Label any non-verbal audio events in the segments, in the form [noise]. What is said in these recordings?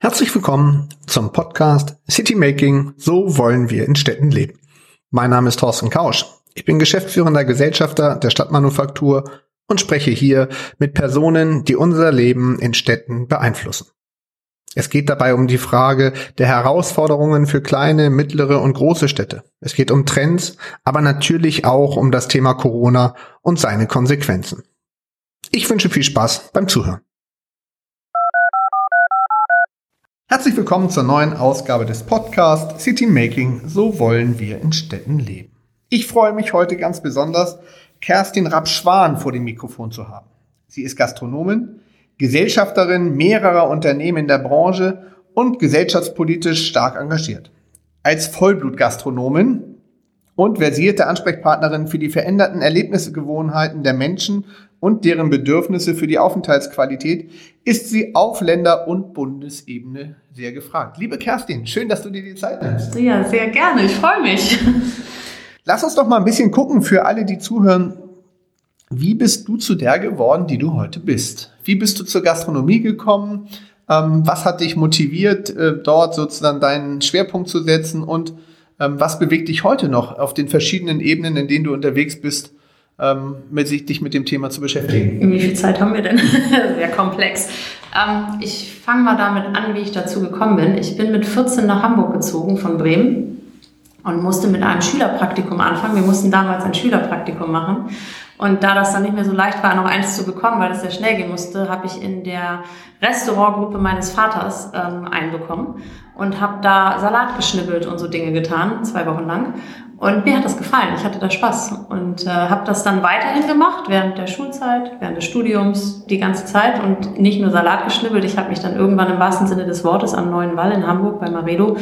Herzlich willkommen zum Podcast City Making, so wollen wir in Städten leben. Mein Name ist Thorsten Kausch. Ich bin geschäftsführender Gesellschafter der Stadtmanufaktur und spreche hier mit Personen, die unser Leben in Städten beeinflussen. Es geht dabei um die Frage der Herausforderungen für kleine, mittlere und große Städte. Es geht um Trends, aber natürlich auch um das Thema Corona und seine Konsequenzen. Ich wünsche viel Spaß beim Zuhören. Herzlich willkommen zur neuen Ausgabe des Podcasts City Making, so wollen wir in Städten leben. Ich freue mich heute ganz besonders, Kerstin Rapp-Schwan vor dem Mikrofon zu haben. Sie ist Gastronomin, Gesellschafterin mehrerer Unternehmen in der Branche und gesellschaftspolitisch stark engagiert. Als Vollblutgastronomin und versierte Ansprechpartnerin für die veränderten Erlebnisgewohnheiten der Menschen und deren Bedürfnisse für die Aufenthaltsqualität ist sie auf Länder- und Bundesebene sehr gefragt. Liebe Kerstin, schön, dass du dir die Zeit nimmst. Ja, sehr gerne. Ich freue mich. Lass uns doch mal ein bisschen gucken für alle, die zuhören. Wie bist du zu der geworden, die du heute bist? Wie bist du zur Gastronomie gekommen? Ähm, was hat dich motiviert, äh, dort sozusagen deinen Schwerpunkt zu setzen? Und ähm, was bewegt dich heute noch auf den verschiedenen Ebenen, in denen du unterwegs bist, ähm, mit sich, dich mit dem Thema zu beschäftigen? Wie viel Zeit haben wir denn? [laughs] Sehr komplex. Ähm, ich fange mal damit an, wie ich dazu gekommen bin. Ich bin mit 14 nach Hamburg gezogen von Bremen und musste mit einem Schülerpraktikum anfangen. Wir mussten damals ein Schülerpraktikum machen. Und da das dann nicht mehr so leicht war, noch eins zu bekommen, weil das sehr schnell gehen musste, habe ich in der Restaurantgruppe meines Vaters ähm, einbekommen und habe da Salat geschnibbelt und so Dinge getan, zwei Wochen lang. Und mir hat das gefallen, ich hatte da Spaß und äh, habe das dann weiterhin gemacht, während der Schulzeit, während des Studiums, die ganze Zeit und nicht nur Salat geschnibbelt. Ich habe mich dann irgendwann im wahrsten Sinne des Wortes am Neuen Wall in Hamburg bei Maredo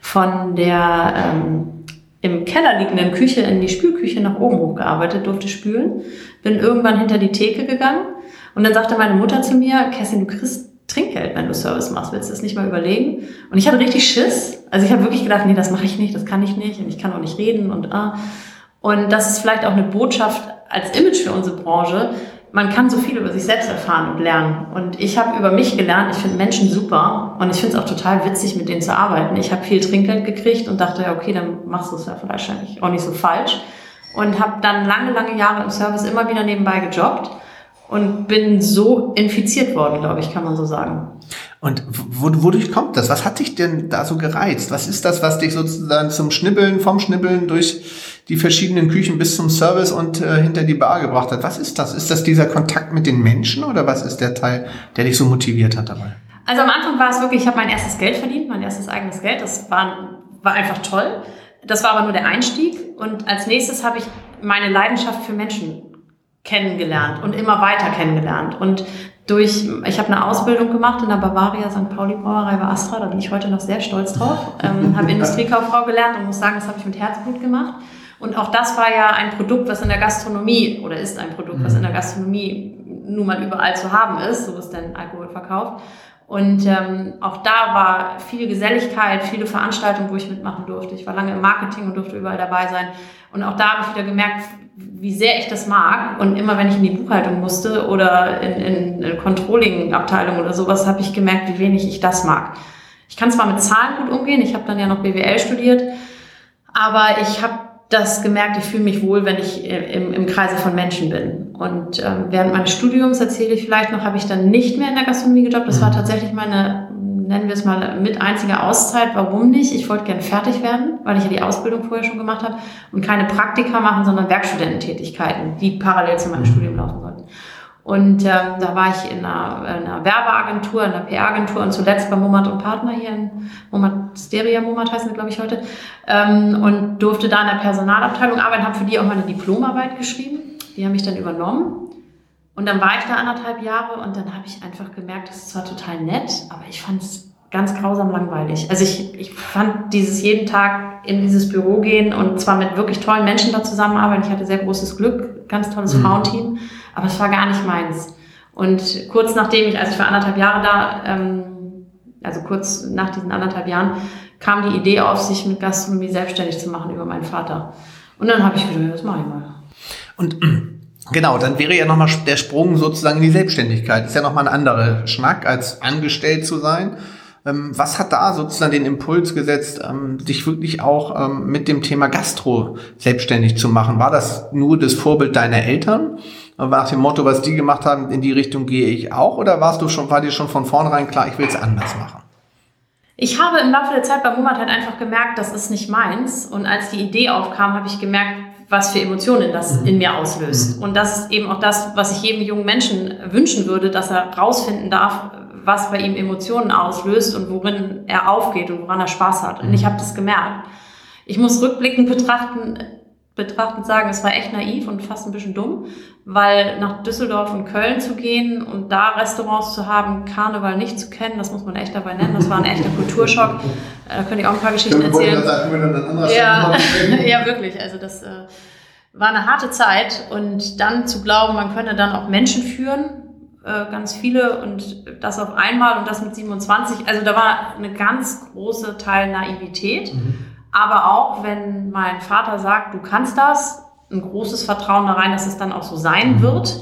von der ähm, im Keller liegenden Küche in die Spülküche nach oben hochgearbeitet, durfte spülen, bin irgendwann hinter die Theke gegangen und dann sagte meine Mutter zu mir, Kerstin, du kriegst Trinkgeld, wenn du Service machst, willst du das nicht mal überlegen? Und ich hatte richtig Schiss. Also ich habe wirklich gedacht, nee, das mache ich nicht, das kann ich nicht und ich kann auch nicht reden und ah. Und das ist vielleicht auch eine Botschaft als Image für unsere Branche, man kann so viel über sich selbst erfahren und lernen. Und ich habe über mich gelernt, ich finde Menschen super und ich finde es auch total witzig, mit denen zu arbeiten. Ich habe viel Trinkgeld gekriegt und dachte, ja, okay, dann machst du es ja wahrscheinlich auch nicht so falsch. Und habe dann lange, lange Jahre im Service immer wieder nebenbei gejobbt und bin so infiziert worden, glaube ich, kann man so sagen. Und wodurch kommt das? Was hat dich denn da so gereizt? Was ist das, was dich sozusagen zum Schnibbeln, vom Schnibbeln durch die verschiedenen Küchen bis zum Service und äh, hinter die Bar gebracht hat? Was ist das? Ist das dieser Kontakt mit den Menschen oder was ist der Teil, der dich so motiviert hat dabei? Also am Anfang war es wirklich, ich habe mein erstes Geld verdient, mein erstes eigenes Geld. Das war, war einfach toll. Das war aber nur der Einstieg. Und als nächstes habe ich meine Leidenschaft für Menschen kennengelernt und immer weiter kennengelernt. Und durch, ich habe eine Ausbildung gemacht in der Bavaria St. Pauli Brauerei bei Astra, da bin ich heute noch sehr stolz drauf. [laughs] Ähm, habe Industriekauffrau gelernt und muss sagen, das habe ich mit Herzblut gemacht. Und auch das war ja ein Produkt, was in der Gastronomie oder ist ein Produkt, was in der Gastronomie nun mal überall zu haben ist, so ist denn Alkohol verkauft. Und ähm, auch da war viel Geselligkeit, viele Veranstaltungen, wo ich mitmachen durfte. Ich war lange im Marketing und durfte überall dabei sein. Und auch da habe ich wieder gemerkt, wie sehr ich das mag. Und immer wenn ich in die Buchhaltung musste oder in, in eine Controlling-Abteilung oder sowas, habe ich gemerkt, wie wenig ich das mag. Ich kann zwar mit Zahlen gut umgehen, ich habe dann ja noch BWL studiert, aber ich habe das gemerkt, ich fühle mich wohl, wenn ich im, im Kreise von Menschen bin. Und ähm, während meines Studiums, erzähle ich vielleicht noch, habe ich dann nicht mehr in der Gastronomie gejobbt. Das war mhm. tatsächlich meine nennen wir es mal, mit einziger Auszeit. Warum nicht? Ich wollte gern fertig werden, weil ich ja die Ausbildung vorher schon gemacht habe und keine Praktika machen, sondern Werkstudententätigkeiten, die parallel zu meinem mhm. Studium laufen sollten. Und ähm, da war ich in einer, in einer Werbeagentur, in einer PR-Agentur und zuletzt bei Momat und Partner hier in Momat, Steria Momat heißen wir, glaube ich, heute, ähm, und durfte da in der Personalabteilung arbeiten, habe für die auch meine Diplomarbeit geschrieben. Die haben mich dann übernommen. Und dann war ich da anderthalb Jahre und dann habe ich einfach gemerkt, das ist zwar total nett, aber ich fand es ganz grausam langweilig. Also ich, ich fand dieses jeden Tag in dieses Büro gehen und zwar mit wirklich tollen Menschen da zusammenarbeiten. Ich hatte sehr großes Glück, ganz tolles mhm. Frauenteam, aber es war gar nicht meins. Und kurz nachdem ich, als ich für anderthalb Jahre da, ähm, also kurz nach diesen anderthalb Jahren, kam die Idee auf, sich mit Gastronomie selbstständig zu machen über meinen Vater. Und dann habe ich gedacht, das mache ich mal. Und [clears throat] genau, dann wäre ja nochmal der Sprung sozusagen in die Selbstständigkeit. Ist ja nochmal ein anderer Schnack, als angestellt zu sein. Ähm, was hat da sozusagen den Impuls gesetzt, ähm, dich wirklich auch ähm, mit dem Thema Gastro selbstständig zu machen? War das nur das Vorbild deiner Eltern? War nach dem Motto, was die gemacht haben, in die Richtung gehe ich auch? Oder warst du schon, war dir schon von vornherein klar, ich will es anders machen? Ich habe im Laufe der Zeit bei Mumat halt einfach gemerkt, das ist nicht meins. Und als die Idee aufkam, habe ich gemerkt, was für Emotionen das mhm. in mir auslöst. Mhm. Und das ist eben auch das, was ich jedem jungen Menschen wünschen würde, dass er rausfinden darf, was bei ihm Emotionen auslöst und worin er aufgeht und woran er Spaß hat. Und ich mhm. habe das gemerkt. Ich muss rückblickend betrachten, betrachtend sagen, es war echt naiv und fast ein bisschen dumm, weil nach Düsseldorf und Köln zu gehen und da Restaurants zu haben, Karneval nicht zu kennen, das muss man echt dabei nennen, das war ein echter Kulturschock. Äh, da könnte ich auch ein paar Geschichten erzählen. Ja, [laughs] ja, wirklich. Also das äh, war eine harte Zeit und dann zu glauben, man könne dann auch Menschen führen, äh, ganz viele und das auf einmal und das mit 27. Also da war eine ganz große Teil Naivität. Mhm. Aber auch wenn mein Vater sagt, du kannst das, ein großes Vertrauen da rein, dass es dann auch so sein mhm. wird.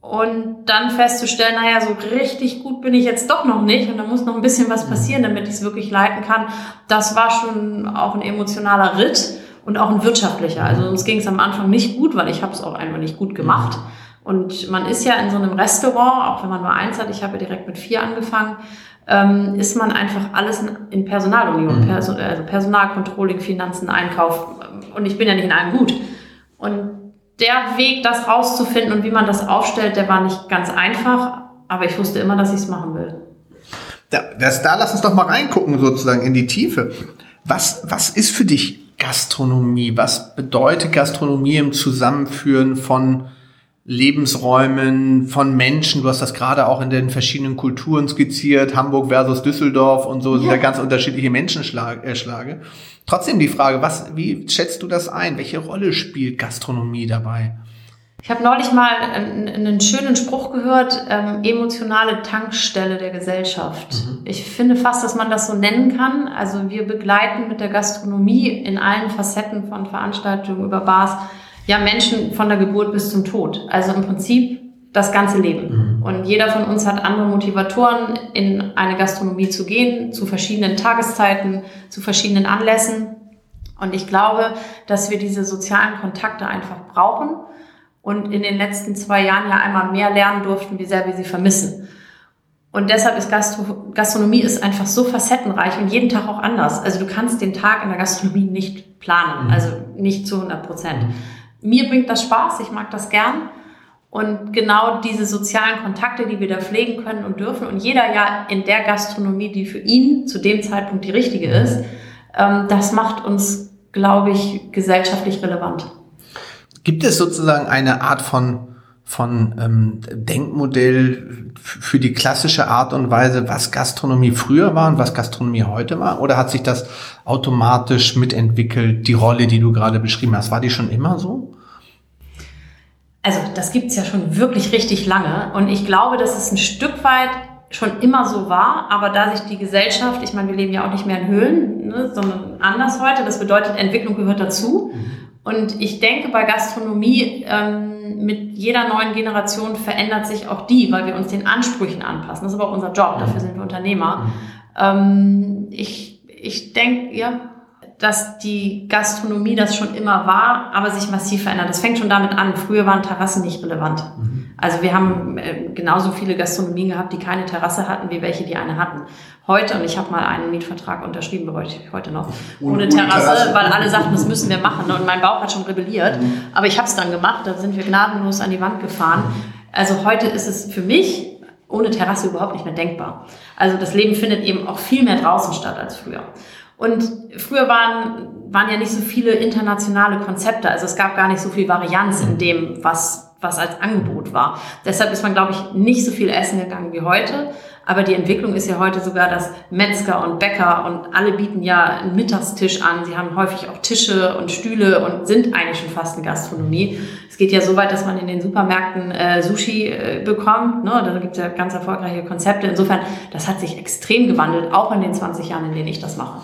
Und dann festzustellen, naja, so richtig gut bin ich jetzt doch noch nicht und da muss noch ein bisschen was mhm. passieren, damit ich es wirklich leiten kann. Das war schon auch ein emotionaler Ritt und auch ein wirtschaftlicher. Also uns ging es am Anfang nicht gut, weil ich habe es auch einfach nicht gut gemacht. Mhm. Und man ist ja in so einem Restaurant, auch wenn man nur eins hat, ich habe ja direkt mit vier angefangen, ähm, ist man einfach alles in Personalunion, mhm. Perso also Personalcontrolling, Finanzen, Einkauf. Und ich bin ja nicht in allem gut. Und der Weg, das rauszufinden und wie man das aufstellt, der war nicht ganz einfach, aber ich wusste immer, dass ich es machen will. Da, das, da lass uns doch mal reingucken, sozusagen in die Tiefe. Was, was ist für dich Gastronomie? Was bedeutet Gastronomie im Zusammenführen von Lebensräumen von Menschen. Du hast das gerade auch in den verschiedenen Kulturen skizziert, Hamburg versus Düsseldorf und so ja. sind ja ganz unterschiedliche Menschenschläge. Trotzdem die Frage, was, wie schätzt du das ein? Welche Rolle spielt Gastronomie dabei? Ich habe neulich mal einen, einen, schönen Spruch gehört, ähm, emotionale Tankstelle der Gesellschaft. Mhm. Ich finde fast, dass man das so nennen kann. Also wir begleiten mit der Gastronomie in allen Facetten von Veranstaltungen über Bars ja Menschen von der Geburt bis zum Tod. Also im Prinzip das ganze Leben. Mhm. Und jeder von uns hat andere Motivatoren, in eine Gastronomie zu gehen, zu verschiedenen Tageszeiten, zu verschiedenen Anlässen. Und ich glaube, dass wir diese sozialen Kontakte einfach brauchen und in den letzten zwei Jahren ja einmal mehr lernen durften, wie sehr wir sie vermissen. Und deshalb ist Gastro Gastronomie ist einfach so facettenreich und jeden Tag auch anders. Also du kannst den Tag in der Gastronomie nicht planen, mhm. also nicht zu 100 Prozent. Mhm mir bringt das Spaß, ich mag das gern. Und genau diese sozialen Kontakte, die wir da pflegen können und dürfen und jeder ja in der Gastronomie, die für ihn zu dem Zeitpunkt die richtige ist, ähm, das macht uns, glaube ich, gesellschaftlich relevant. Gibt es sozusagen eine Art von von ähm, Denkmodell für die klassische Art und Weise, was Gastronomie früher war und was Gastronomie heute war? Oder hat sich das automatisch mitentwickelt, die Rolle, die du gerade beschrieben hast? War die schon immer so? Also das gibt's ja schon wirklich richtig lange. Und ich glaube, dass es ein Stück weit schon immer so war, aber da sich die Gesellschaft, ich meine, wir leben ja auch nicht mehr in Höhlen, ne, sondern anders heute, das bedeutet, Entwicklung gehört dazu. Mhm. Und ich denke, bei Gastronomie ähm, mit jeder neuen Generation verändert sich auch die, weil wir uns den Ansprüchen anpassen. Das ist aber auch unser Job, dafür sind wir Unternehmer. Mhm. Ähm, ich ich denke, ja, dass die Gastronomie das schon immer war, aber sich massiv verändert. Das fängt schon damit an. Früher waren Terrassen nicht relevant. Mhm. Also wir haben äh, genauso viele Gastronomien gehabt, die keine Terrasse hatten, wie welche, die eine hatten. Heute, und ich habe mal einen Mietvertrag unterschrieben, bereue ich heute noch, ohne, ohne Terrasse, Terrasse, weil alle sagten, das müssen wir machen. Und mein Bauch hat schon rebelliert. Mhm. Aber ich habe es dann gemacht, da sind wir gnadenlos an die Wand gefahren. Also heute ist es für mich ohne Terrasse überhaupt nicht mehr denkbar. Also das Leben findet eben auch viel mehr draußen statt als früher. Und früher waren, waren ja nicht so viele internationale Konzepte, also es gab gar nicht so viel Varianz in dem, was, was als Angebot war. Deshalb ist man, glaube ich, nicht so viel essen gegangen wie heute. Aber die Entwicklung ist ja heute sogar, dass Metzger und Bäcker und alle bieten ja einen Mittagstisch an. Sie haben häufig auch Tische und Stühle und sind eigentlich schon fast eine Gastronomie. Es geht ja so weit, dass man in den Supermärkten äh, Sushi äh, bekommt. Ne? Da gibt es ja ganz erfolgreiche Konzepte. Insofern, das hat sich extrem gewandelt, auch in den 20 Jahren, in denen ich das mache.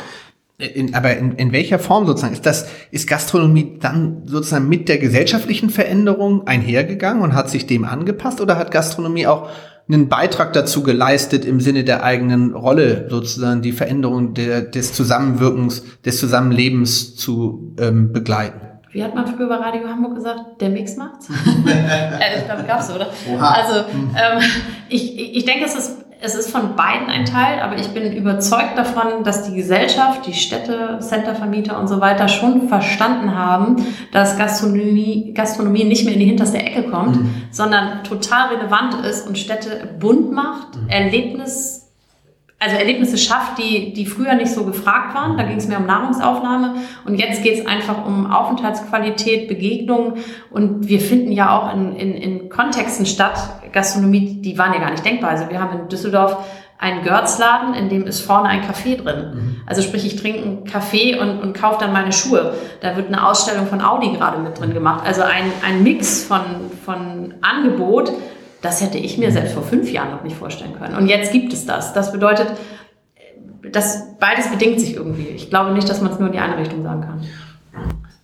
In, aber in, in welcher Form sozusagen? Ist das, ist Gastronomie dann sozusagen mit der gesellschaftlichen Veränderung einhergegangen und hat sich dem angepasst oder hat Gastronomie auch einen Beitrag dazu geleistet im Sinne der eigenen Rolle, sozusagen die Veränderung der, des Zusammenwirkens, des Zusammenlebens zu ähm, begleiten? Wie hat man früher bei Radio Hamburg gesagt? Der Mix macht's? [laughs] äh, ich glaube, gab's, oder? Oha. Also ähm, ich, ich denke, es ist es ist von beiden ein Teil, aber ich bin überzeugt davon, dass die Gesellschaft, die Städte, Centervermieter und so weiter schon verstanden haben, dass Gastronomie, Gastronomie nicht mehr in die hinterste Ecke kommt, mhm. sondern total relevant ist und Städte bunt macht, mhm. Erlebnis also Erlebnisse schafft, die, die früher nicht so gefragt waren. Da ging es mehr um Nahrungsaufnahme. Und jetzt geht es einfach um Aufenthaltsqualität, Begegnung. Und wir finden ja auch in, in, in Kontexten statt, Gastronomie, die waren ja gar nicht denkbar. Also wir haben in Düsseldorf einen Görzladen, in dem ist vorne ein Café drin. Mhm. Also sprich, ich trinke einen Kaffee und, und kaufe dann meine Schuhe. Da wird eine Ausstellung von Audi gerade mit drin gemacht. Also ein, ein Mix von, von Angebot, das hätte ich mir selbst vor fünf Jahren noch nicht vorstellen können. Und jetzt gibt es das. Das bedeutet, dass beides bedingt sich irgendwie. Ich glaube nicht, dass man es nur in die eine Richtung sagen kann.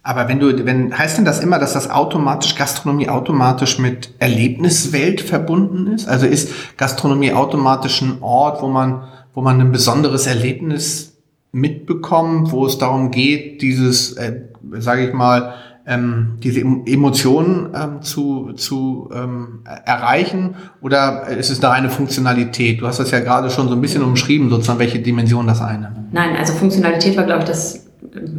Aber wenn du, wenn, heißt denn das immer, dass das automatisch, Gastronomie automatisch mit Erlebniswelt verbunden ist? Also ist Gastronomie automatisch ein Ort, wo man, wo man ein besonderes Erlebnis mitbekommt, wo es darum geht, dieses, äh, sage ich mal, ähm, diese Emotionen ähm, zu, zu ähm, erreichen oder ist es da eine Funktionalität? Du hast das ja gerade schon so ein bisschen umschrieben, sozusagen, welche Dimension das eine? Nein, also Funktionalität war, glaube ich, das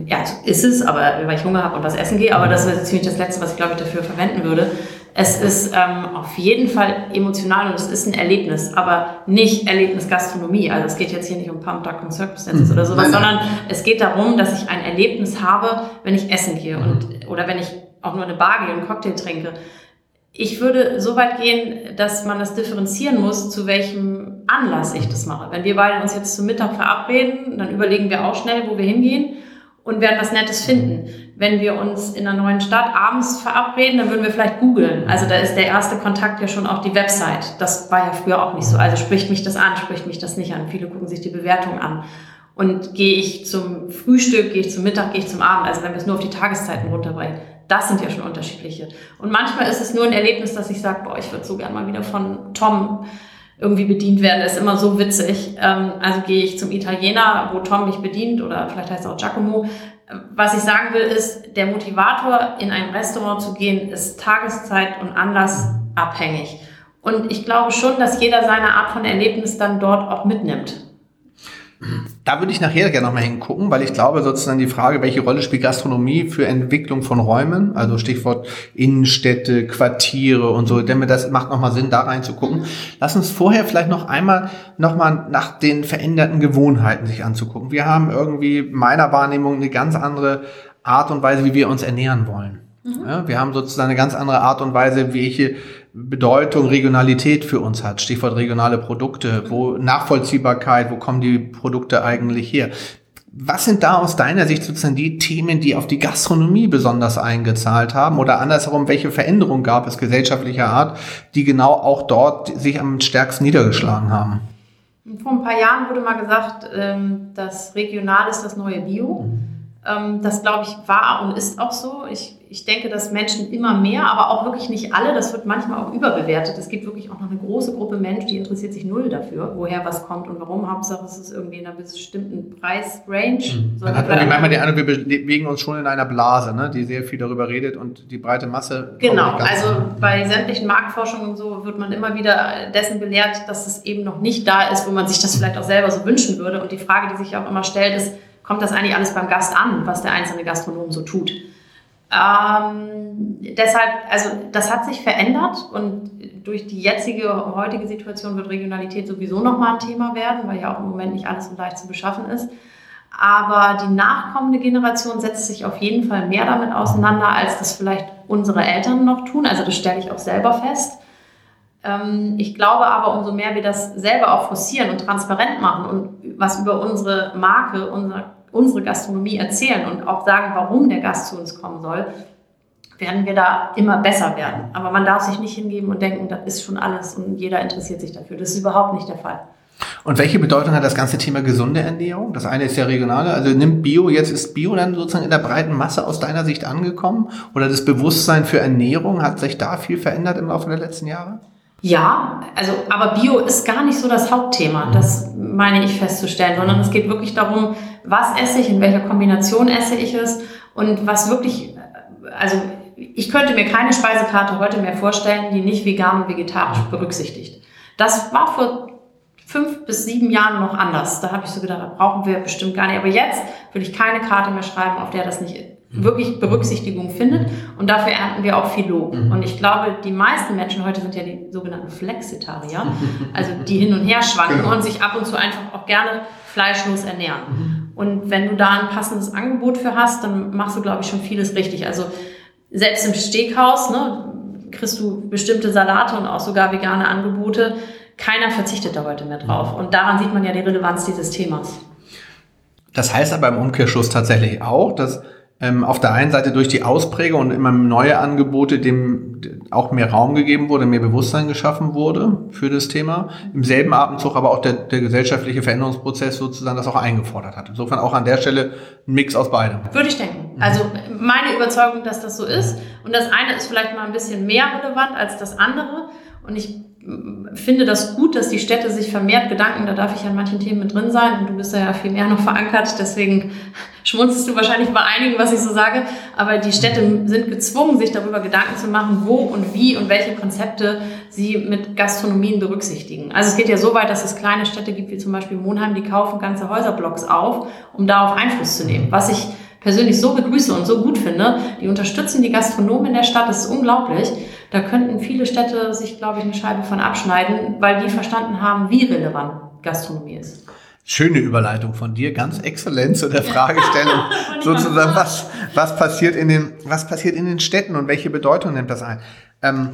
ja, ist es, aber weil ich Hunger habe und was essen gehe, aber das wäre ziemlich das Letzte, was ich, glaube ich, dafür verwenden würde. Es ist ähm, auf jeden Fall emotional und es ist ein Erlebnis, aber nicht Erlebnis Gastronomie. Also es geht jetzt hier nicht um Pump, Duck und Circumstances mhm. oder sowas, sondern es geht darum, dass ich ein Erlebnis habe, wenn ich essen gehe und, mhm. oder wenn ich auch nur eine Bar gehe und einen Cocktail trinke. Ich würde so weit gehen, dass man das differenzieren muss, zu welchem Anlass ich das mache. Wenn wir beide uns jetzt zum Mittag verabreden, dann überlegen wir auch schnell, wo wir hingehen und werden was Nettes finden. Wenn wir uns in einer neuen Stadt abends verabreden, dann würden wir vielleicht googeln. Also da ist der erste Kontakt ja schon auch die Website. Das war ja früher auch nicht so. Also spricht mich das an, spricht mich das nicht an. Viele gucken sich die Bewertung an. Und gehe ich zum Frühstück, gehe ich zum Mittag, gehe ich zum Abend. Also wenn wir es nur auf die Tageszeiten runterbrechen. Das sind ja schon unterschiedliche. Und manchmal ist es nur ein Erlebnis, dass ich sage, boah, ich würde so gern mal wieder von Tom irgendwie bedient werden, ist immer so witzig. Ähm, also gehe ich zum Italiener, wo Tom mich bedient oder vielleicht heißt es auch Giacomo. Was ich sagen will, ist, der Motivator, in ein Restaurant zu gehen, ist Tageszeit und Anlass abhängig. Und ich glaube schon, dass jeder seine Art von Erlebnis dann dort auch mitnimmt. Da würde ich nachher gerne nochmal hingucken, weil ich glaube sozusagen die Frage, welche Rolle spielt Gastronomie für Entwicklung von Räumen, also Stichwort Innenstädte, Quartiere und so, denn mir das macht nochmal Sinn, da reinzugucken. Lass uns vorher vielleicht noch einmal nochmal nach den veränderten Gewohnheiten sich anzugucken. Wir haben irgendwie meiner Wahrnehmung eine ganz andere Art und Weise, wie wir uns ernähren wollen. Mhm. Ja, wir haben sozusagen eine ganz andere Art und Weise, welche Bedeutung Regionalität für uns hat. Stichwort regionale Produkte, wo Nachvollziehbarkeit, wo kommen die Produkte eigentlich her? Was sind da aus deiner Sicht sozusagen die Themen, die auf die Gastronomie besonders eingezahlt haben? Oder andersherum, welche Veränderungen gab es gesellschaftlicher Art, die genau auch dort sich am stärksten niedergeschlagen haben? Vor ein paar Jahren wurde mal gesagt, ähm, das Regional ist das neue Bio. Mhm. Ähm, das, glaube ich, war und ist auch so. Ich, ich denke, dass Menschen immer mehr, aber auch wirklich nicht alle, das wird manchmal auch überbewertet. Es gibt wirklich auch noch eine große Gruppe Menschen, die interessiert sich null dafür, woher was kommt und warum. Hauptsache, es ist irgendwie in einer bestimmten Preisrange. Mhm. Man hat manchmal den Eindruck, wir bewegen uns schon in einer Blase, ne, die sehr viel darüber redet und die breite Masse. Genau, also bei sämtlichen Marktforschungen und so wird man immer wieder dessen belehrt, dass es eben noch nicht da ist, wo man sich das vielleicht auch selber so wünschen würde. Und die Frage, die sich auch immer stellt, ist, kommt das eigentlich alles beim Gast an, was der einzelne Gastronom so tut. Ähm, deshalb, also das hat sich verändert und durch die jetzige, heutige Situation wird Regionalität sowieso nochmal ein Thema werden, weil ja auch im Moment nicht alles so leicht zu beschaffen ist. Aber die nachkommende Generation setzt sich auf jeden Fall mehr damit auseinander, als das vielleicht unsere Eltern noch tun. Also das stelle ich auch selber fest. Ähm, ich glaube aber, umso mehr wir das selber auch forcieren und transparent machen und was über unsere Marke, unser unsere Gastronomie erzählen und auch sagen, warum der Gast zu uns kommen soll, werden wir da immer besser werden. Aber man darf sich nicht hingeben und denken, das ist schon alles und jeder interessiert sich dafür. Das ist überhaupt nicht der Fall. Und welche Bedeutung hat das ganze Thema gesunde Ernährung? Das eine ist ja regionale, also nimmt Bio, jetzt ist Bio dann sozusagen in der breiten Masse aus deiner Sicht angekommen? Oder das Bewusstsein für Ernährung, hat sich da viel verändert im Laufe der letzten Jahre? Ja, also, aber Bio ist gar nicht so das Hauptthema, das meine ich festzustellen, sondern es geht wirklich darum, was esse ich, in welcher Kombination esse ich es und was wirklich, also ich könnte mir keine Speisekarte heute mehr vorstellen, die nicht vegan und vegetarisch berücksichtigt. Das war vor fünf bis sieben Jahren noch anders. Da habe ich so gedacht, das brauchen wir bestimmt gar nicht. Aber jetzt würde ich keine Karte mehr schreiben, auf der das nicht wirklich Berücksichtigung findet. Und dafür ernten wir auch viel Lob. Mhm. Und ich glaube, die meisten Menschen heute sind ja die sogenannten Flexitarier, also die hin und her schwanken genau. und sich ab und zu einfach auch gerne fleischlos ernähren. Mhm. Und wenn du da ein passendes Angebot für hast, dann machst du, glaube ich, schon vieles richtig. Also selbst im Steakhaus ne, kriegst du bestimmte Salate und auch sogar vegane Angebote. Keiner verzichtet da heute mehr drauf. Und daran sieht man ja die Relevanz dieses Themas. Das heißt aber im Umkehrschluss tatsächlich auch, dass ähm, auf der einen Seite durch die Ausprägung und immer neue Angebote dem auch mehr Raum gegeben wurde, mehr Bewusstsein geschaffen wurde für das Thema. Im selben Atemzug aber auch der, der gesellschaftliche Veränderungsprozess sozusagen das auch eingefordert hat. Insofern auch an der Stelle ein Mix aus beidem. Würde ich denken. Also meine Überzeugung, dass das so ist. Und das eine ist vielleicht mal ein bisschen mehr relevant als das andere. Und ich finde das gut, dass die Städte sich vermehrt Gedanken, da darf ich an manchen Themen mit drin sein und du bist ja viel mehr noch verankert, deswegen schmunzelst du wahrscheinlich bei einigen, was ich so sage, aber die Städte sind gezwungen, sich darüber Gedanken zu machen, wo und wie und welche Konzepte sie mit Gastronomien berücksichtigen. Also es geht ja so weit, dass es kleine Städte gibt, wie zum Beispiel Monheim, die kaufen ganze Häuserblocks auf, um darauf Einfluss zu nehmen, was ich persönlich so begrüße und so gut finde. Die unterstützen die Gastronomen in der Stadt, das ist unglaublich. Da könnten viele Städte sich, glaube ich, eine Scheibe von abschneiden, weil die verstanden haben, wie relevant Gastronomie ist. Schöne Überleitung von dir, ganz exzellent zu der Fragestellung, [laughs] sozusagen, was, was passiert in den, was passiert in den Städten und welche Bedeutung nimmt das ein? Ähm,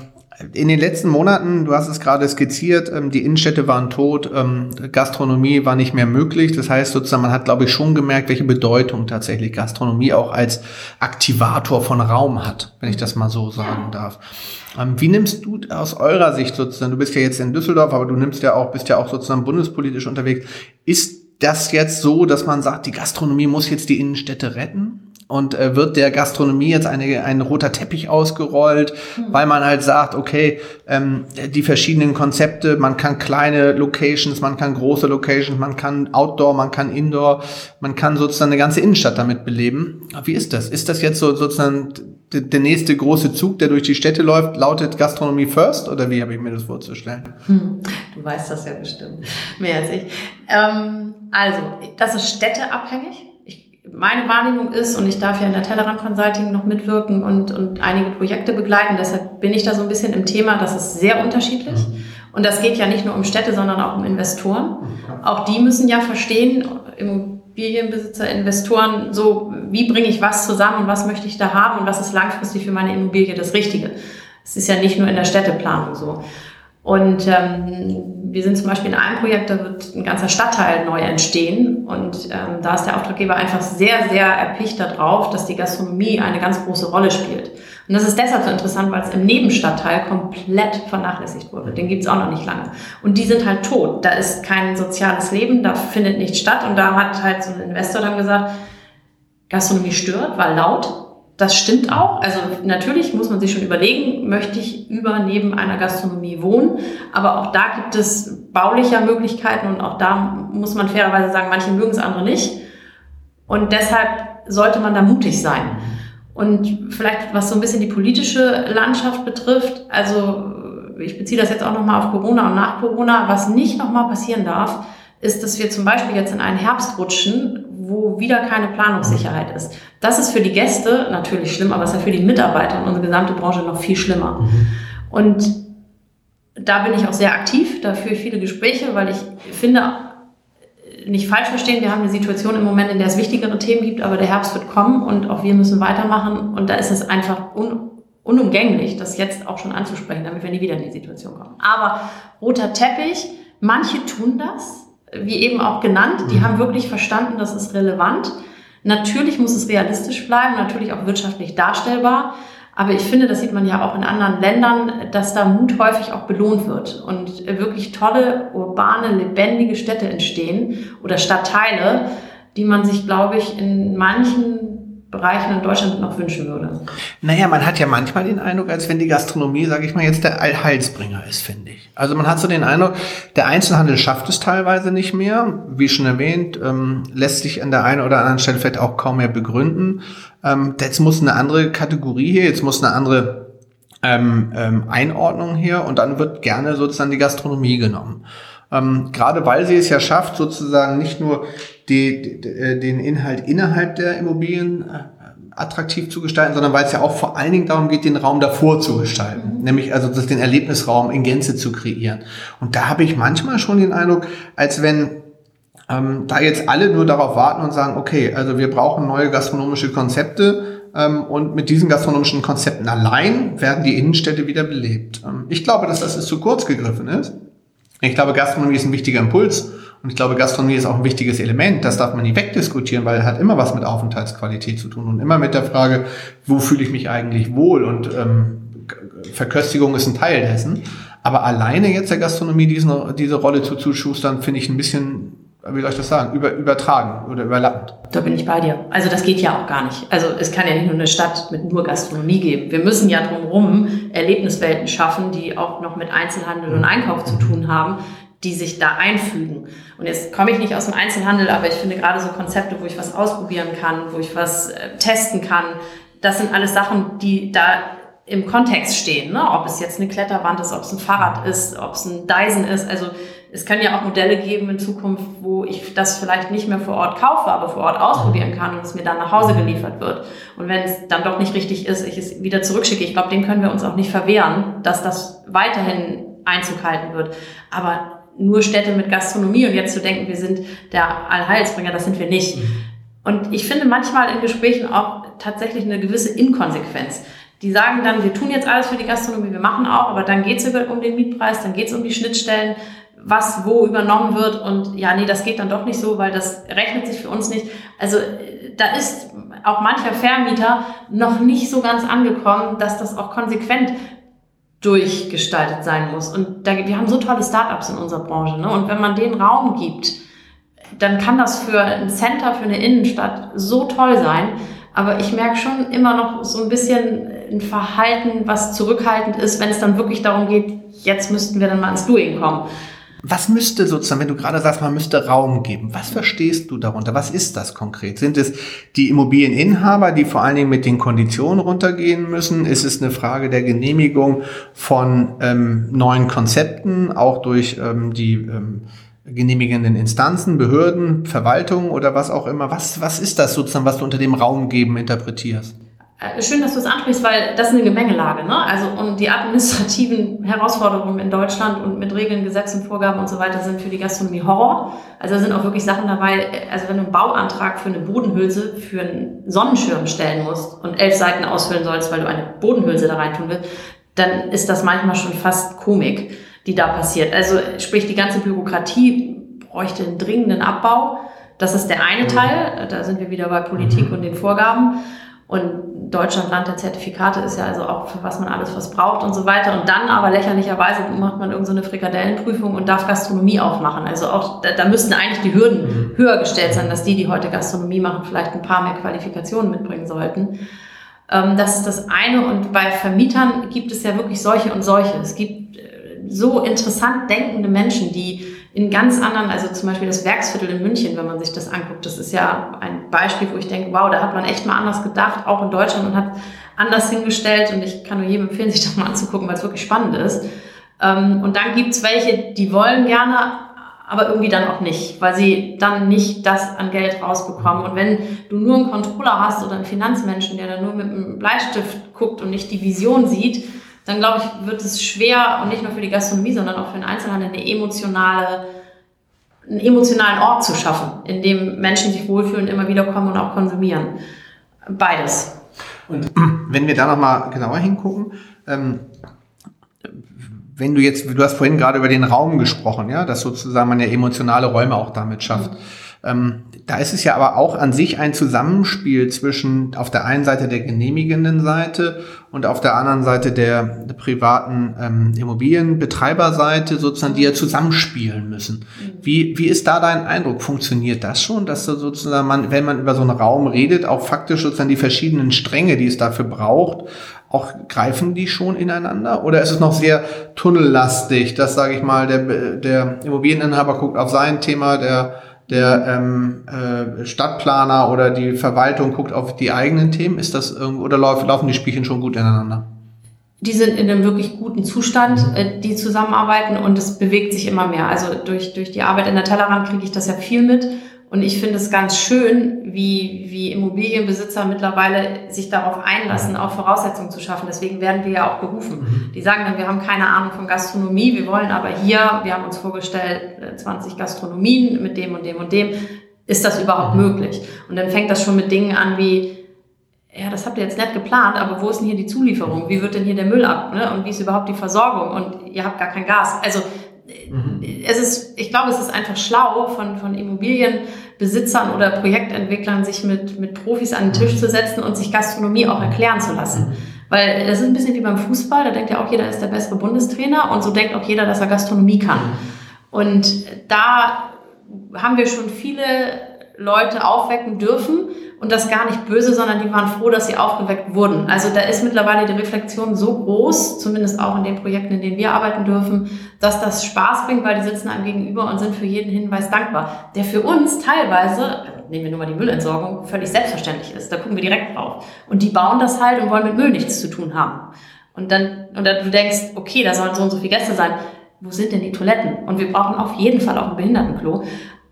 in den letzten Monaten, du hast es gerade skizziert, ähm, die Innenstädte waren tot, ähm, Gastronomie war nicht mehr möglich. Das heißt sozusagen, man hat, glaube ich, schon gemerkt, welche Bedeutung tatsächlich Gastronomie auch als Aktivator von Raum hat, wenn ich das mal so sagen darf. Ähm, wie nimmst du aus eurer Sicht sozusagen, du bist ja jetzt in Düsseldorf, aber du nimmst ja auch, bist ja auch sozusagen bundespolitisch unterwegs. Ist das jetzt so, dass man sagt, die Gastronomie muss jetzt die Innenstädte retten? Und äh, wird der Gastronomie jetzt eine, ein roter Teppich ausgerollt, mhm. weil man halt sagt, okay, ähm, die verschiedenen Konzepte, man kann kleine Locations, man kann große Locations, man kann Outdoor, man kann Indoor, man kann sozusagen eine ganze Innenstadt damit beleben. Wie ist das? Ist das jetzt so sozusagen der nächste große Zug, der durch die Städte läuft, lautet Gastronomie First oder wie habe ich mir das vorzustellen? Hm, du weißt das ja bestimmt mehr als ich. Ähm, also, das ist städteabhängig meine Wahrnehmung ist, und ich darf ja in der Tellerrand Consulting noch mitwirken und, und einige Projekte begleiten, deshalb bin ich da so ein bisschen im Thema, das ist sehr unterschiedlich. Und das geht ja nicht nur um Städte, sondern auch um Investoren. Auch die müssen ja verstehen, Immobilienbesitzer, Investoren, so wie bringe ich was zusammen und was möchte ich da haben und was ist langfristig für meine Immobilie das Richtige. Es ist ja nicht nur in der Städteplanung so. Und ähm, wir sind zum Beispiel in einem Projekt, da wird ein ganzer Stadtteil neu entstehen. Und ähm, da ist der Auftraggeber einfach sehr, sehr erpicht darauf, dass die Gastronomie eine ganz große Rolle spielt. Und das ist deshalb so interessant, weil es im Nebenstadtteil komplett vernachlässigt wurde. Den gibt's auch noch nicht lange. Und die sind halt tot. Da ist kein soziales Leben, da findet nichts statt. Und da hat halt so ein Investor dann gesagt, Gastronomie stört, war laut, das stimmt auch. Also natürlich muss man sich schon überlegen, möchte ich über neben einer Gastronomie wohnen. Aber auch da gibt es bauliche Möglichkeiten und auch da muss man fairerweise sagen, manche mögen es, andere nicht. Und deshalb sollte man da mutig sein. Und vielleicht, was so ein bisschen die politische Landschaft betrifft, also ich beziehe das jetzt auch nochmal auf Corona und nach Corona, was nicht nochmal passieren darf, ist, dass wir zum Beispiel jetzt in einen Herbst rutschen, wo wieder keine Planungssicherheit ist. Das ist für die Gäste natürlich schlimm, aber es ist ja für die Mitarbeiter und unsere gesamte Branche noch viel schlimmer. Mhm. Und da bin ich auch sehr aktiv, da führe ich viele Gespräche, weil ich finde, nicht falsch verstehen, wir haben eine Situation im Moment, in der es wichtigere Themen gibt, aber der Herbst wird kommen und auch wir müssen weitermachen und da ist es einfach un unumgänglich, das jetzt auch schon anzusprechen, damit wir nie wieder in die Situation kommen. Aber roter Teppich, manche tun das, wie eben auch genannt, die mhm. haben wirklich verstanden, das ist relevant. Natürlich muss es realistisch bleiben, natürlich auch wirtschaftlich darstellbar. Aber ich finde, das sieht man ja auch in anderen Ländern, dass da Mut häufig auch belohnt wird und wirklich tolle, urbane, lebendige Städte entstehen oder Stadtteile, die man sich, glaube ich, in manchen Bereichen in Deutschland noch wünschen würde. Naja, man hat ja manchmal den Eindruck, als wenn die Gastronomie, sage ich mal, jetzt der Allheilsbringer ist, finde ich. Also man hat so den Eindruck, der Einzelhandel schafft es teilweise nicht mehr. Wie schon erwähnt, ähm, lässt sich an der einen oder anderen Stelle vielleicht auch kaum mehr begründen. Ähm, jetzt muss eine andere Kategorie hier, jetzt muss eine andere ähm, ähm, Einordnung her und dann wird gerne sozusagen die Gastronomie genommen. Ähm, gerade weil sie es ja schafft, sozusagen nicht nur die, die, äh, den Inhalt innerhalb der Immobilien äh, attraktiv zu gestalten, sondern weil es ja auch vor allen Dingen darum geht, den Raum davor zu gestalten. Nämlich also das, den Erlebnisraum in Gänze zu kreieren. Und da habe ich manchmal schon den Eindruck, als wenn ähm, da jetzt alle nur darauf warten und sagen, okay, also wir brauchen neue gastronomische Konzepte ähm, und mit diesen gastronomischen Konzepten allein werden die Innenstädte wieder belebt. Ähm, ich glaube, dass das zu kurz gegriffen ist. Ich glaube, Gastronomie ist ein wichtiger Impuls und ich glaube, Gastronomie ist auch ein wichtiges Element. Das darf man nicht wegdiskutieren, weil hat immer was mit Aufenthaltsqualität zu tun und immer mit der Frage, wo fühle ich mich eigentlich wohl? Und ähm, Verköstigung ist ein Teil dessen. Aber alleine jetzt der Gastronomie diesen, diese Rolle zu zuschustern, finde ich ein bisschen wie soll ich das sagen, über, übertragen oder überlappend. Da bin ich bei dir. Also das geht ja auch gar nicht. Also es kann ja nicht nur eine Stadt mit nur Gastronomie geben. Wir müssen ja drumherum Erlebniswelten schaffen, die auch noch mit Einzelhandel und Einkauf zu tun haben, die sich da einfügen. Und jetzt komme ich nicht aus dem Einzelhandel, aber ich finde gerade so Konzepte, wo ich was ausprobieren kann, wo ich was äh, testen kann, das sind alles Sachen, die da im Kontext stehen. Ne? Ob es jetzt eine Kletterwand ist, ob es ein Fahrrad ist, ob es ein Dyson ist. Also es können ja auch Modelle geben in Zukunft, wo ich das vielleicht nicht mehr vor Ort kaufe, aber vor Ort ausprobieren kann und es mir dann nach Hause geliefert wird. Und wenn es dann doch nicht richtig ist, ich es wieder zurückschicke. Ich glaube, dem können wir uns auch nicht verwehren, dass das weiterhin Einzug halten wird. Aber nur Städte mit Gastronomie und jetzt zu denken, wir sind der Allheilsbringer, das sind wir nicht. Mhm. Und ich finde manchmal in Gesprächen auch tatsächlich eine gewisse Inkonsequenz. Die sagen dann, wir tun jetzt alles für die Gastronomie, wir machen auch, aber dann geht es um den Mietpreis, dann geht es um die Schnittstellen, was wo übernommen wird und ja, nee, das geht dann doch nicht so, weil das rechnet sich für uns nicht. Also da ist auch mancher Vermieter noch nicht so ganz angekommen, dass das auch konsequent durchgestaltet sein muss. Und da, wir haben so tolle Startups in unserer Branche. Ne? Und wenn man den Raum gibt, dann kann das für ein Center, für eine Innenstadt so toll sein. Aber ich merke schon immer noch so ein bisschen ein Verhalten, was zurückhaltend ist, wenn es dann wirklich darum geht, jetzt müssten wir dann mal ins Doing kommen. Was müsste sozusagen, wenn du gerade sagst, man müsste Raum geben, was verstehst du darunter? Was ist das konkret? Sind es die Immobilieninhaber, die vor allen Dingen mit den Konditionen runtergehen müssen? Ist es eine Frage der Genehmigung von ähm, neuen Konzepten, auch durch ähm, die ähm, genehmigenden Instanzen, Behörden, Verwaltung oder was auch immer? Was, was ist das sozusagen, was du unter dem Raum geben interpretierst? Äh, schön, dass du es ansprichst, weil das ist eine Gemengelage. Ne? Also und die administrativen Herausforderungen in Deutschland und mit Regeln, Gesetzen, Vorgaben und so weiter sind für die Gastronomie Horror. Also da sind auch wirklich Sachen dabei. Also wenn du einen Bauantrag für eine Bodenhülse für einen Sonnenschirm stellen musst und elf Seiten ausfüllen sollst, weil du eine Bodenhülse da rein tun willst, dann ist das manchmal schon fast Komik, die da passiert. Also sprich die ganze Bürokratie bräuchte einen dringenden Abbau. Das ist der eine mhm. Teil. Da sind wir wieder bei Politik mhm. und den Vorgaben. Und Deutschland Land der Zertifikate ist ja also auch für was man alles was braucht und so weiter. Und dann aber lächerlicherweise macht man irgendeine so Frikadellenprüfung und darf Gastronomie aufmachen. Also auch da, da müssten eigentlich die Hürden mhm. höher gestellt sein, dass die, die heute Gastronomie machen, vielleicht ein paar mehr Qualifikationen mitbringen sollten. Ähm, das ist das eine. Und bei Vermietern gibt es ja wirklich solche und solche. Es gibt äh, so interessant denkende Menschen, die in ganz anderen, also zum Beispiel das Werksviertel in München, wenn man sich das anguckt, das ist ja ein Beispiel, wo ich denke, wow, da hat man echt mal anders gedacht, auch in Deutschland und hat anders hingestellt und ich kann nur jedem empfehlen, sich das mal anzugucken, weil es wirklich spannend ist. Ähm, und dann gibt's welche, die wollen gerne, aber irgendwie dann auch nicht, weil sie dann nicht das an Geld rausbekommen. Und wenn du nur einen Controller hast oder einen Finanzmenschen, der da nur mit einem Bleistift guckt und nicht die Vision sieht, dann glaube ich, wird es schwer und nicht nur für die Gastronomie, sondern auch für den Einzelhandel eine emotionale, einen emotionalen Ort zu schaffen, in dem Menschen sich wohlfühlen, immer wieder kommen und auch konsumieren. Beides. Und wenn wir da nochmal genauer hingucken, ähm, wenn du jetzt, du hast vorhin gerade über den Raum gesprochen, ja, dass sozusagen man ja emotionale Räume auch damit schafft. Mhm da ist es ja aber auch an sich ein Zusammenspiel zwischen auf der einen Seite der genehmigenden Seite und auf der anderen Seite der, der privaten ähm, Immobilienbetreiberseite sozusagen, die ja zusammenspielen müssen. Mhm. Wie, wie ist da dein Eindruck? Funktioniert das schon, dass da sozusagen man, wenn man über so einen Raum redet, auch faktisch sozusagen die verschiedenen Stränge, die es dafür braucht, auch greifen die schon ineinander? Oder ist es noch sehr tunnellastig, dass, sage ich mal, der, der Immobilieninhaber guckt auf sein Thema, der der ähm, äh, Stadtplaner oder die Verwaltung guckt auf die eigenen Themen? Ist das oder laufen die Spielchen schon gut ineinander? Die sind in einem wirklich guten Zustand, äh, die zusammenarbeiten und es bewegt sich immer mehr. Also durch, durch die Arbeit in der Tellerrand kriege ich das ja viel mit und ich finde es ganz schön, wie, wie Immobilienbesitzer mittlerweile sich darauf einlassen, auch Voraussetzungen zu schaffen. Deswegen werden wir ja auch gerufen. Mhm. Die sagen dann, wir haben keine Ahnung von Gastronomie, wir wollen aber hier, wir haben uns vorgestellt, 20 äh, Gastronomien mit dem und dem und dem. Ist das überhaupt mhm. möglich? Und dann fängt das schon mit Dingen an wie, ja, das habt ihr jetzt nicht geplant, aber wo ist denn hier die Zulieferung? Wie wird denn hier der Müll ab? Ne? Und wie ist überhaupt die Versorgung? Und ihr habt gar kein Gas. Also mhm. es ist, ich glaube, es ist einfach schlau von, von Immobilien Besitzern oder Projektentwicklern, sich mit, mit Profis an den Tisch zu setzen und sich Gastronomie auch erklären zu lassen. Weil das ist ein bisschen wie beim Fußball, da denkt ja auch jeder ist der bessere Bundestrainer und so denkt auch jeder, dass er Gastronomie kann. Und da haben wir schon viele Leute aufwecken dürfen und das gar nicht böse, sondern die waren froh, dass sie aufgeweckt wurden. Also da ist mittlerweile die Reflexion so groß, zumindest auch in den Projekten, in denen wir arbeiten dürfen, dass das Spaß bringt, weil die sitzen einem gegenüber und sind für jeden Hinweis dankbar, der für uns teilweise, nehmen wir nur mal die Müllentsorgung, völlig selbstverständlich ist. Da gucken wir direkt drauf. Und die bauen das halt und wollen mit Müll nichts zu tun haben. Und dann, und dann du denkst, okay, da sollen so und so viele Gäste sein. Wo sind denn die Toiletten? Und wir brauchen auf jeden Fall auch ein Behindertenklo.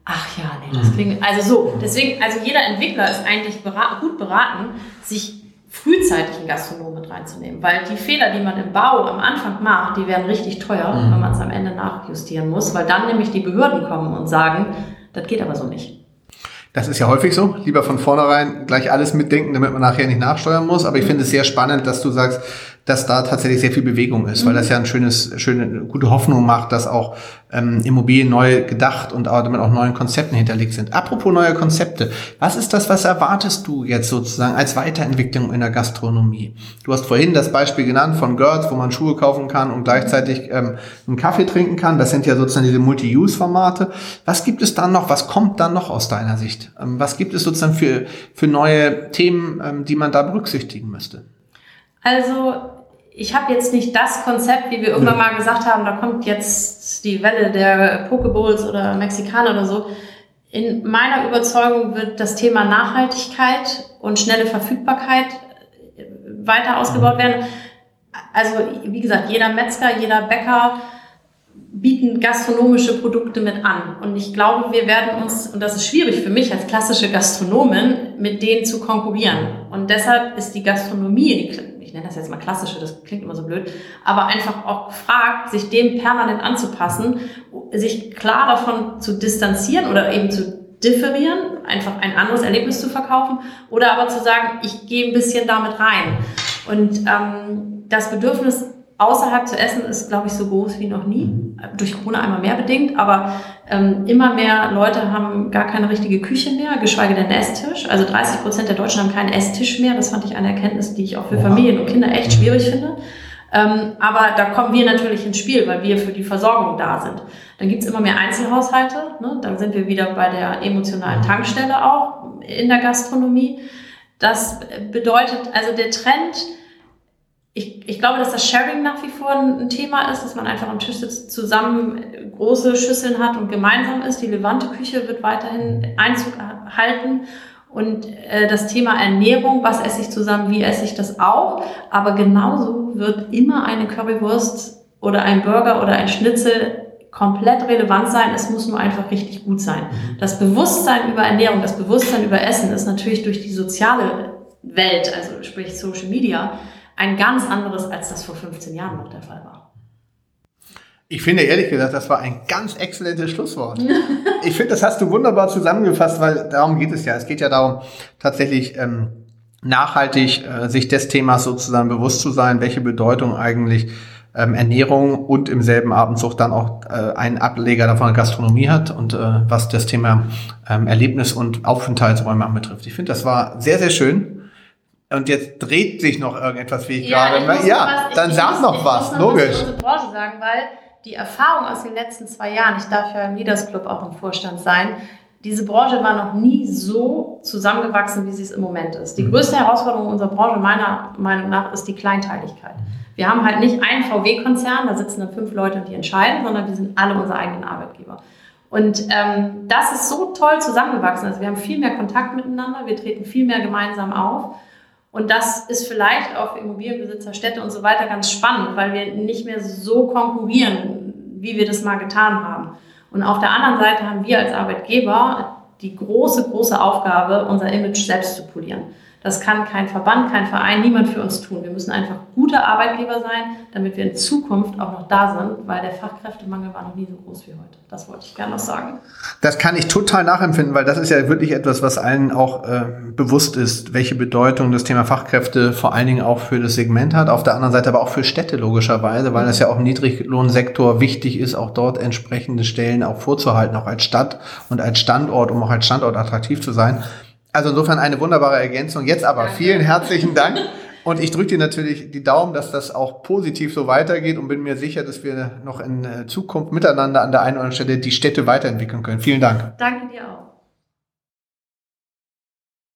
Ach ja, nee, das mhm. klingt. Also so, deswegen, also jeder Entwickler ist eigentlich beraten, gut beraten, sich frühzeitig einen Gastronom mit reinzunehmen, weil die Fehler, die man im Bau am Anfang macht, die werden richtig teuer, mhm. wenn man es am Ende nachjustieren muss, weil dann nämlich die Behörden kommen und sagen, das geht aber so nicht. Das ist ja häufig so. Lieber von vornherein gleich alles mitdenken, damit man nachher nicht nachsteuern muss. Aber ich finde es sehr spannend, dass du sagst, dass da tatsächlich sehr viel Bewegung ist, mhm. weil das ja ein schönes, schöne, gute Hoffnung macht, dass auch ähm, Immobilien neu gedacht und damit auch neuen Konzepten hinterlegt sind. Apropos neue Konzepte, was ist das, was erwartest du jetzt sozusagen als Weiterentwicklung in der Gastronomie? Du hast vorhin das Beispiel genannt von Girls, wo man Schuhe kaufen kann und gleichzeitig ähm, einen Kaffee trinken kann. Das sind ja sozusagen diese Multi-Use-Formate. Was gibt es dann noch? Was kommt dann noch aus deiner Sicht? Ähm, was gibt es sozusagen für, für neue Themen, ähm, die man da berücksichtigen müsste? Also ich habe jetzt nicht das Konzept, wie wir irgendwann mal gesagt haben, da kommt jetzt die Welle der Pokeballs oder Mexikaner oder so. In meiner Überzeugung wird das Thema Nachhaltigkeit und schnelle Verfügbarkeit äh, weiter ausgebaut werden. Also wie gesagt, jeder Metzger, jeder Bäcker bieten gastronomische Produkte mit an. Und ich glaube, wir werden uns, und das ist schwierig für mich als klassische Gastronomin, mit denen zu konkurrieren. Und deshalb ist die Gastronomie, die, ich nenne das jetzt mal klassische, das klingt immer so blöd, aber einfach auch gefragt, sich dem permanent anzupassen, sich klar davon zu distanzieren oder eben zu differieren, einfach ein anderes Erlebnis zu verkaufen oder aber zu sagen, ich gehe ein bisschen damit rein. Und ähm, das Bedürfnis außerhalb zu essen ist, glaube ich, so groß wie noch nie. Mhm. Durch Corona einmal mehr bedingt, aber ähm, immer mehr Leute haben gar keine richtige Küche mehr, geschweige denn Esstisch. Also 30 Prozent der Deutschen haben keinen Esstisch mehr. Das fand ich eine Erkenntnis, die ich auch für Familien und Kinder echt schwierig finde. Ähm, aber da kommen wir natürlich ins Spiel, weil wir für die Versorgung da sind. Dann gibt's immer mehr Einzelhaushalte. Ne? Dann sind wir wieder bei der emotionalen mhm. Tankstelle auch in der Gastronomie. Das bedeutet, also der Trend, ich, ich glaube, dass das Sharing nach wie vor ein Thema ist, dass man einfach am Tisch sitzt, zusammen große Schüsseln hat und gemeinsam ist. Die Levante-Küche wird weiterhin Einzug halten. Und äh, das Thema Ernährung, was esse ich zusammen, wie esse ich das auch. Aber genauso wird immer eine Currywurst oder ein Burger oder ein Schnitzel komplett relevant sein. Es muss nur einfach richtig gut sein. Das Bewusstsein über Ernährung, das Bewusstsein über Essen ist natürlich durch die soziale Welt, also sprich Social Media, ein ganz anderes, als das vor 15 Jahren noch der Fall war. Ich finde ehrlich gesagt, das war ein ganz exzellentes Schlusswort. [laughs] ich finde, das hast du wunderbar zusammengefasst, weil darum geht es ja. Es geht ja darum, tatsächlich ähm, nachhaltig äh, sich des Themas sozusagen bewusst zu sein, welche Bedeutung eigentlich ähm, Ernährung und im selben Abendzug dann auch äh, einen Ableger davon Gastronomie hat und äh, was das Thema ähm, Erlebnis und Aufenthaltsräume anbetrifft. Ich finde, das war sehr, sehr schön. Und jetzt dreht sich noch irgendetwas, wie ich ja, gerade. Ich ja, was, dann ich, sag ich noch was, noch logisch. Was unsere Branche sagen, weil die Erfahrung aus den letzten zwei Jahren, ich darf ja im Leaders Club auch im Vorstand sein, diese Branche war noch nie so zusammengewachsen, wie sie es im Moment ist. Die mhm. größte Herausforderung unserer Branche meiner Meinung nach ist die Kleinteiligkeit. Wir haben halt nicht einen VW-Konzern, da sitzen dann fünf Leute und die entscheiden, sondern wir sind alle unsere eigenen Arbeitgeber. Und ähm, das ist so toll zusammengewachsen. Also wir haben viel mehr Kontakt miteinander, wir treten viel mehr gemeinsam auf. Und das ist vielleicht auch für Immobilienbesitzer, Städte und so weiter ganz spannend, weil wir nicht mehr so konkurrieren, wie wir das mal getan haben. Und auf der anderen Seite haben wir als Arbeitgeber die große, große Aufgabe, unser Image selbst zu polieren. Das kann kein Verband, kein Verein, niemand für uns tun. Wir müssen einfach gute Arbeitgeber sein, damit wir in Zukunft auch noch da sind, weil der Fachkräftemangel war noch nie so groß wie heute. Das wollte ich gerne noch sagen. Das kann ich total nachempfinden, weil das ist ja wirklich etwas, was allen auch äh, bewusst ist, welche Bedeutung das Thema Fachkräfte vor allen Dingen auch für das Segment hat. Auf der anderen Seite aber auch für Städte logischerweise, weil es ja auch im Niedriglohnsektor wichtig ist, auch dort entsprechende Stellen auch vorzuhalten, auch als Stadt und als Standort, um auch als Standort attraktiv zu sein. Also insofern eine wunderbare Ergänzung. Jetzt aber vielen herzlichen Dank. Und ich drücke dir natürlich die Daumen, dass das auch positiv so weitergeht und bin mir sicher, dass wir noch in äh, Zukunft miteinander an der einen oder anderen Stelle die Städte weiterentwickeln können. Vielen Dank. Danke dir auch.